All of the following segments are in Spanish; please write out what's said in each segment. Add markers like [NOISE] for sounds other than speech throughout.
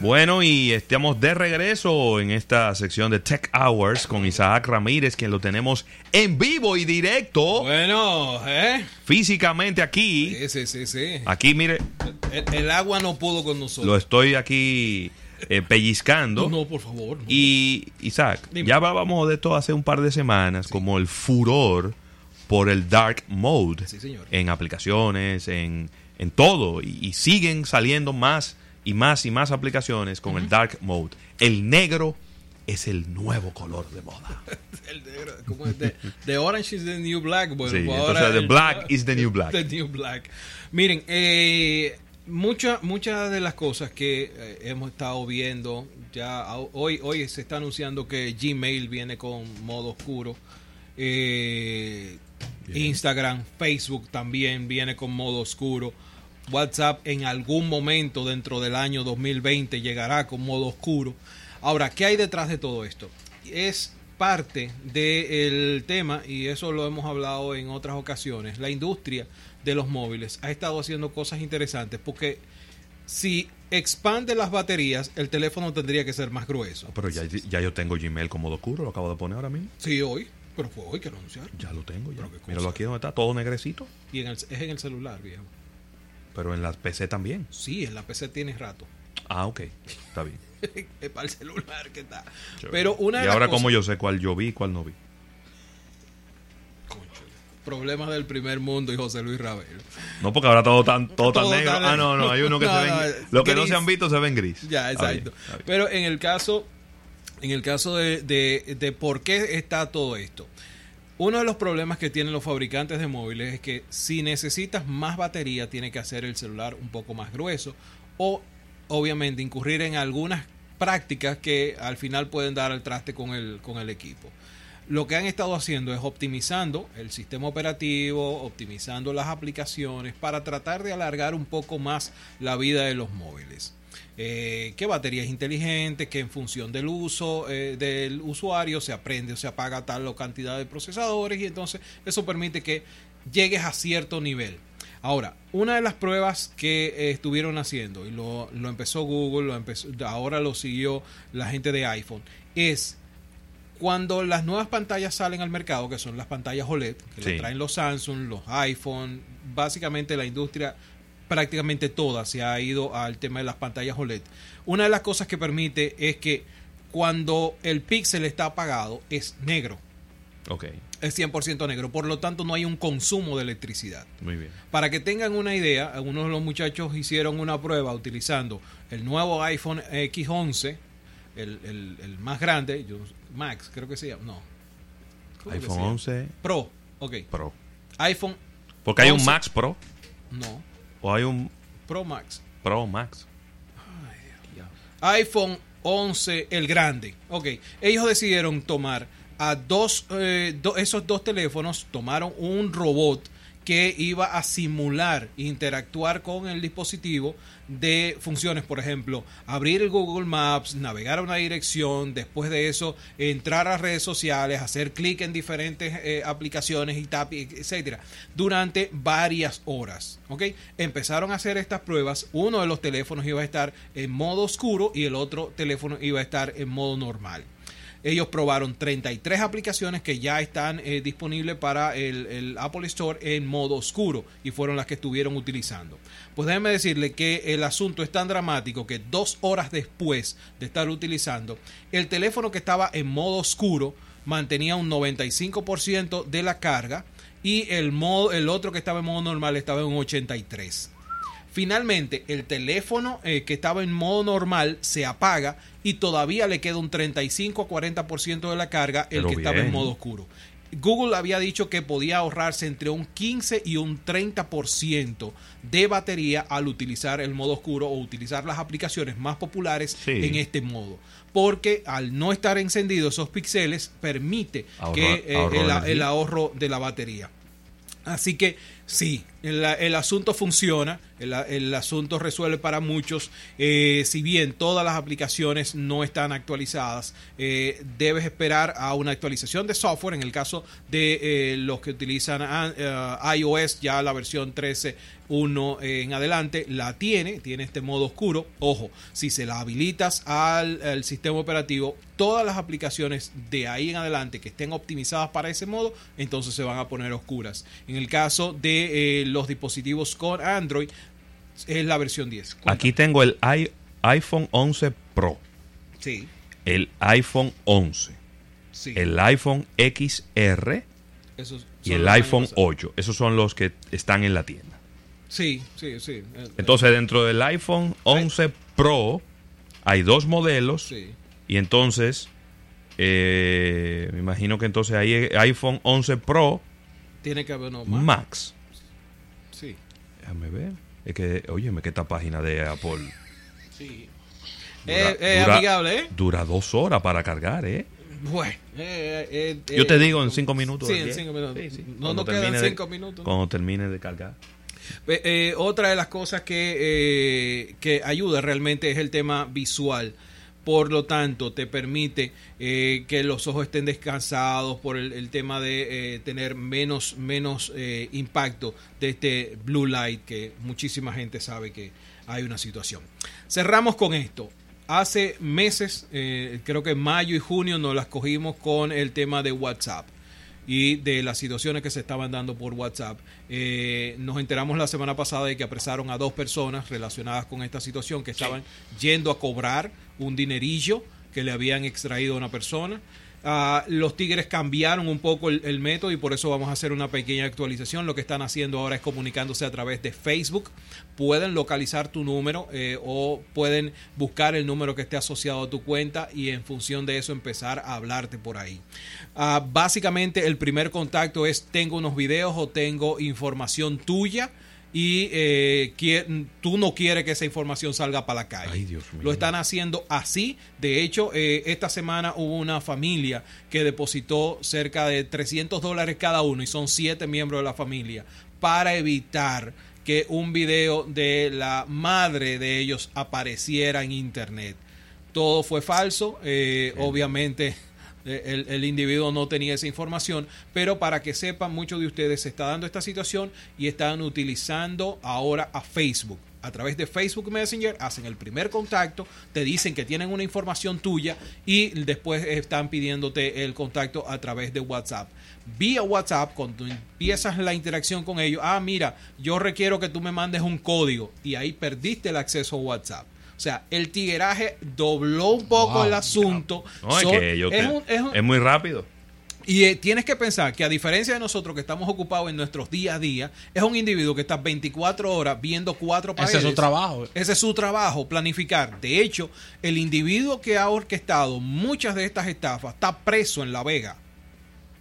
Bueno, y estamos de regreso en esta sección de Tech Hours con Isaac Ramírez, quien lo tenemos en vivo y directo. Bueno, ¿eh? Físicamente aquí. Sí, sí, sí. Aquí, mire. El, el, agua no pudo con nosotros. Lo estoy aquí eh, pellizcando. No, no, por favor. No. Y, Isaac, Dime. ya hablábamos de esto hace un par de semanas, como el furor por el dark mode Sí, señor. en aplicaciones, en, en todo. Y, y siguen saliendo más y más y más aplicaciones con el dark mode. El negro es el nuevo color de moda. [LAUGHS] El negro, ¿cómo es? The, the orange is the new black. Bueno, Sí, pues entonces ahora the el- black is the new black. [LAUGHS] The new black. Miren, eh, muchas muchas de las cosas que eh, hemos estado viendo, ya hoy, hoy se está anunciando que Gmail viene con modo oscuro. Eh, Instagram, Facebook también viene con modo oscuro. WhatsApp en algún momento dentro del año 2020 llegará con modo oscuro. Ahora, ¿qué hay detrás de todo esto? Es parte del tema, y eso lo hemos hablado en otras ocasiones, la industria de los móviles ha estado haciendo cosas interesantes porque si expande las baterías, el teléfono tendría que ser más grueso. Pero ya, ya yo tengo Gmail como modo oscuro, lo acabo de poner ahora mismo. Sí, hoy, pero fue hoy que lo anunciaron. Ya lo tengo, ya. Míralo aquí donde está, todo negrecito. Y en el- es en el celular, viejo. Pero en las PC también. Sí, en la PC tiene rato. Ah, ok. Está bien. [LAUGHS] es para el celular que está. Chévere. Pero una y ahora, como yo sé cuál yo vi y cuál no vi? Problemas del primer mundo y José Luis Ravelo. No, porque ahora todo tan, todo tan Todo negro. tan- Ah, no, no. Hay uno que [LAUGHS] No, se ven. no, Lo que no se han visto se ven gris. Ya, bien, exacto. bien. Pero en el caso, en el caso de, de, de por qué está todo esto. Uno de los problemas que tienen los fabricantes de móviles es que si necesitas más batería, tiene que hacer el celular un poco más grueso o obviamente incurrir en algunas prácticas que al final pueden dar al traste con el, con el equipo. Lo que han estado haciendo es optimizando el sistema operativo, optimizando las aplicaciones para tratar de alargar un poco más la vida de los móviles. Eh, que baterías inteligentes, que en función del uso eh, del usuario se aprende o se apaga tal o cantidad de procesadores y entonces eso permite que llegues a cierto nivel. Ahora, una de las pruebas que eh, estuvieron haciendo, y lo, lo empezó Google, lo empezó, ahora lo siguió la gente de iPhone, es cuando las nuevas pantallas salen al mercado, que son las pantallas OLED, que Sí. lo traen los Samsung, los iPhone, básicamente la industria prácticamente toda se ha ido al tema de las pantallas OLED. Una de las cosas que permite es que cuando el píxel está apagado es negro, Ok, es 100% negro, por lo tanto no hay un consumo de electricidad. muy bien. Para que tengan una idea, algunos de los muchachos hicieron una prueba utilizando el nuevo iPhone X11, el, el- el más grande, yo- Max, creo que se llama, no. ¿Cómo que se iPhone llama? 11 Pro, ok. Pro. iPhone, Porque hay un 11. Max Pro no. O hay un Pro Max. Pro Max. iPhone 11, el grande. Ok, ellos decidieron tomar a dos, eh, do- esos dos teléfonos, tomaron un robot que iba a simular, interactuar con el dispositivo de funciones, por ejemplo, abrir Google Maps, navegar a una dirección, después de eso entrar a redes sociales, hacer clic en diferentes eh, aplicaciones y etcétera, durante varias horas. ¿ok? Empezaron a hacer estas pruebas. Uno de los teléfonos iba a estar en modo oscuro y el otro teléfono iba a estar en modo normal. Ellos probaron 33 aplicaciones que ya están eh, disponibles para el, Apple Store en modo oscuro y fueron las que estuvieron utilizando. Pues déjenme decirle que el asunto es tan dramático que dos horas después de estar utilizando, el teléfono que estaba en modo oscuro mantenía un 95% de la carga y el, modo, el otro que estaba en modo normal estaba en un 83%. Finalmente, el teléfono eh, que estaba en modo normal se apaga y todavía le queda un 35 a 40% de la carga el Pero que estaba en modo oscuro. Google había dicho que podía ahorrarse entre un 15 y un 30% de batería al utilizar el modo oscuro o utilizar las aplicaciones más populares Sí. en este modo. Porque al no estar encendidos esos píxeles permite Ahorro- que eh, ahorro el, energía. el ahorro de la batería. Así que sí, el, asunto funciona, el, asunto resuelve para muchos. Eh, si bien todas las aplicaciones no están actualizadas, eh, debes esperar a una actualización de software. En el caso de eh, los que utilizan ah, iOS, ya la versión 13.1 en adelante la tiene, tiene este modo oscuro. Ojo, si se la habilitas al, al sistema operativo, todas las aplicaciones de ahí en adelante que estén optimizadas para ese modo, entonces se van a poner oscuras. En el caso de eh, los dispositivos con Android, es la versión 10. Cuéntame. Aquí tengo el iPhone 11 Pro, Sí, el iPhone 11, sí. el iPhone XR Esos y el iPhone años- 8. Esos son los que están en la tienda. Sí, sí, sí. Entonces, dentro del iPhone 11 Pro hay dos modelos sí. y entonces eh, me imagino que entonces ahí hay iPhone 11 Pro Tiene que haber uno más. Max. Déjame ver. Es que, óyeme, que esta página de Apple sí. Dura- Eh, eh, dura- amigable, ¿eh? dura dos horas para cargar, ¿eh? Bueno. eh, eh, eh, Yo te eh, digo en cinco minutos. Sí, en cinco minutos. Sí, sí. No Cuando nos quedan termine de- cinco minutos. Cuando termine de cargar. Otra de las cosas que, eh, que ayuda realmente es el tema visual. Por lo tanto, te permite eh, que los ojos estén descansados por el, tema de eh, tener menos, menos eh, impacto de este blue light que muchísima gente sabe que hay una situación. Cerramos con esto. Hace meses, creo que en mayo y junio, nos las cogimos con el tema de WhatsApp y de las situaciones que se estaban dando por WhatsApp. Eh, nos enteramos la semana pasada de que apresaron a dos personas relacionadas con esta situación que estaban yendo a cobrar un dinerillo que le habían extraído a una persona. Ah, los Tigres cambiaron un poco el, método y por eso vamos a hacer una pequeña actualización. Lo que están haciendo ahora es comunicándose a través de Facebook. Pueden localizar tu número eh, o pueden buscar el número que esté asociado a tu cuenta y en función de eso empezar a hablarte por ahí. Ah, básicamente el primer contacto es tengo unos videos o tengo información tuya y eh, tú no quieres que esa información salga para la calle. Ay, Dios mío. Lo están haciendo así. De hecho, eh, esta semana hubo una familia que depositó cerca de 300 dólares cada uno y son siete miembros de la familia para evitar que un video de la madre de ellos apareciera en internet. Todo fue falso. eh, obviamente el, el individuo no tenía esa información, pero para que sepan, muchos de ustedes se está dando esta situación y están utilizando ahora a Facebook. A través de Facebook Messenger hacen el primer contacto, te dicen que tienen una información tuya y después están pidiéndote el contacto a través de WhatsApp. Vía WhatsApp, cuando empiezas la interacción con ellos, ah, mira, yo requiero que tú me mandes un código y ahí perdiste el acceso a WhatsApp. O sea, el tigueraje dobló un poco Wow. el asunto. No, es Son- que yo es te- un- es un- es muy rápido. y eh, tienes que pensar que a diferencia de nosotros que estamos ocupados en nuestros día a día, es un individuo que está 24 horas viendo cuatro paredes. Ese es su trabajo. Ese es su trabajo, planificar. De hecho, el individuo que ha orquestado muchas de estas estafas está preso en La Vega.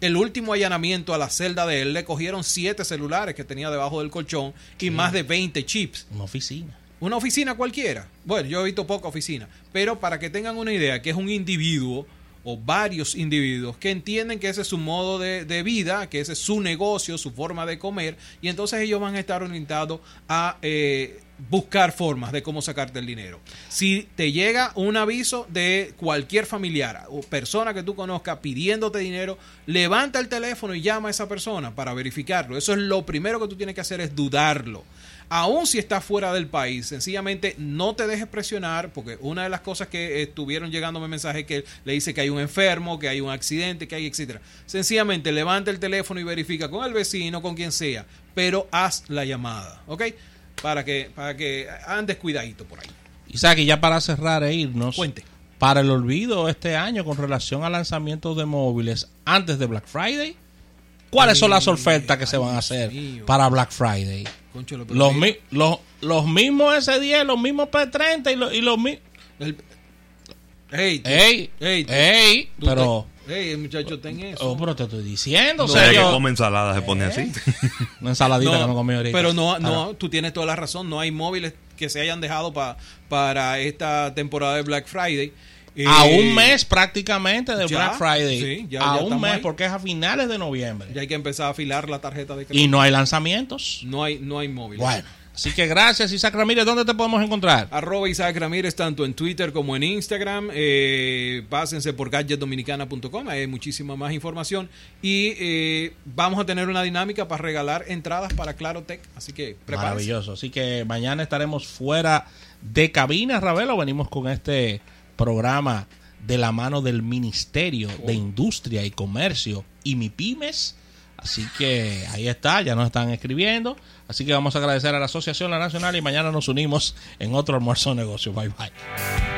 El último allanamiento a la celda de él le cogieron siete celulares que tenía debajo del colchón y más de 20 chips. Una oficina. Una oficina cualquiera. Bueno, yo he visto poca oficina. Pero para que tengan una idea, que es un individuo o varios individuos que entienden que ese es su modo de, vida, que ese es su negocio, su forma de comer, y entonces ellos van a estar orientados a eh, buscar formas de cómo sacarte el dinero. Si te llega un aviso de cualquier familiar o persona que tú conozcas pidiéndote dinero, levanta el teléfono y llama a esa persona para verificarlo. Eso es lo primero que tú tienes que hacer es dudarlo aún si estás fuera del país, sencillamente no te dejes presionar, porque una de las cosas que estuvieron llegándome mensajes que le dice que hay un enfermo, que hay un accidente, que hay etcétera. Sencillamente levanta el teléfono y verifica con el vecino, con quien sea, pero haz la llamada, ¿ok? Para que, para que andes cuidadito por ahí. Isaac, y ya para cerrar e irnos. Cuente. Para el olvido este año con relación al lanzamiento de móviles antes de Black Friday. ¿Cuáles son las ofertas que se van a hacer para Black Friday? Los, mi- los, los mismos S10, los mismos P30 y los, y los mismos... Ey, ¡Ey! ey, ¡Ey! Pero... ey, el muchacho ten eso. Oh, pero te estoy diciendo, O o sea, que come ensalada se pone así. [LAUGHS] Una ensaladita No, que me comí ahorita. Pero no, no, tú tienes toda la razón. No hay móviles que se hayan dejado pa- para esta temporada de Black Friday. A un mes prácticamente de ya, Black Friday. sí, ya- a ya un mes ahí. porque es a finales de noviembre. Ya hay que empezar a afilar la tarjeta de crédito. Y no hay lanzamientos. No hay, no hay móvil. Bueno, así que gracias Isaac Ramírez. ¿Dónde te podemos encontrar? Arroba Isaac Ramírez tanto en Twitter como en Instagram. Eh, pásense por gadgetdominicana.com, hay muchísima más información. Y eh, vamos a tener una dinámica para regalar entradas para Claro Tech. Así que prepárense. Maravilloso. Así que mañana estaremos fuera de cabina, Ravelo. Venimos con este programa de la mano del Ministerio de Industria y Comercio y MIPIMES. Así que ahí está, ya nos están escribiendo. Así que vamos a agradecer a la Asociación La Nacional y mañana nos unimos en otro almuerzo de negocio. Bye bye.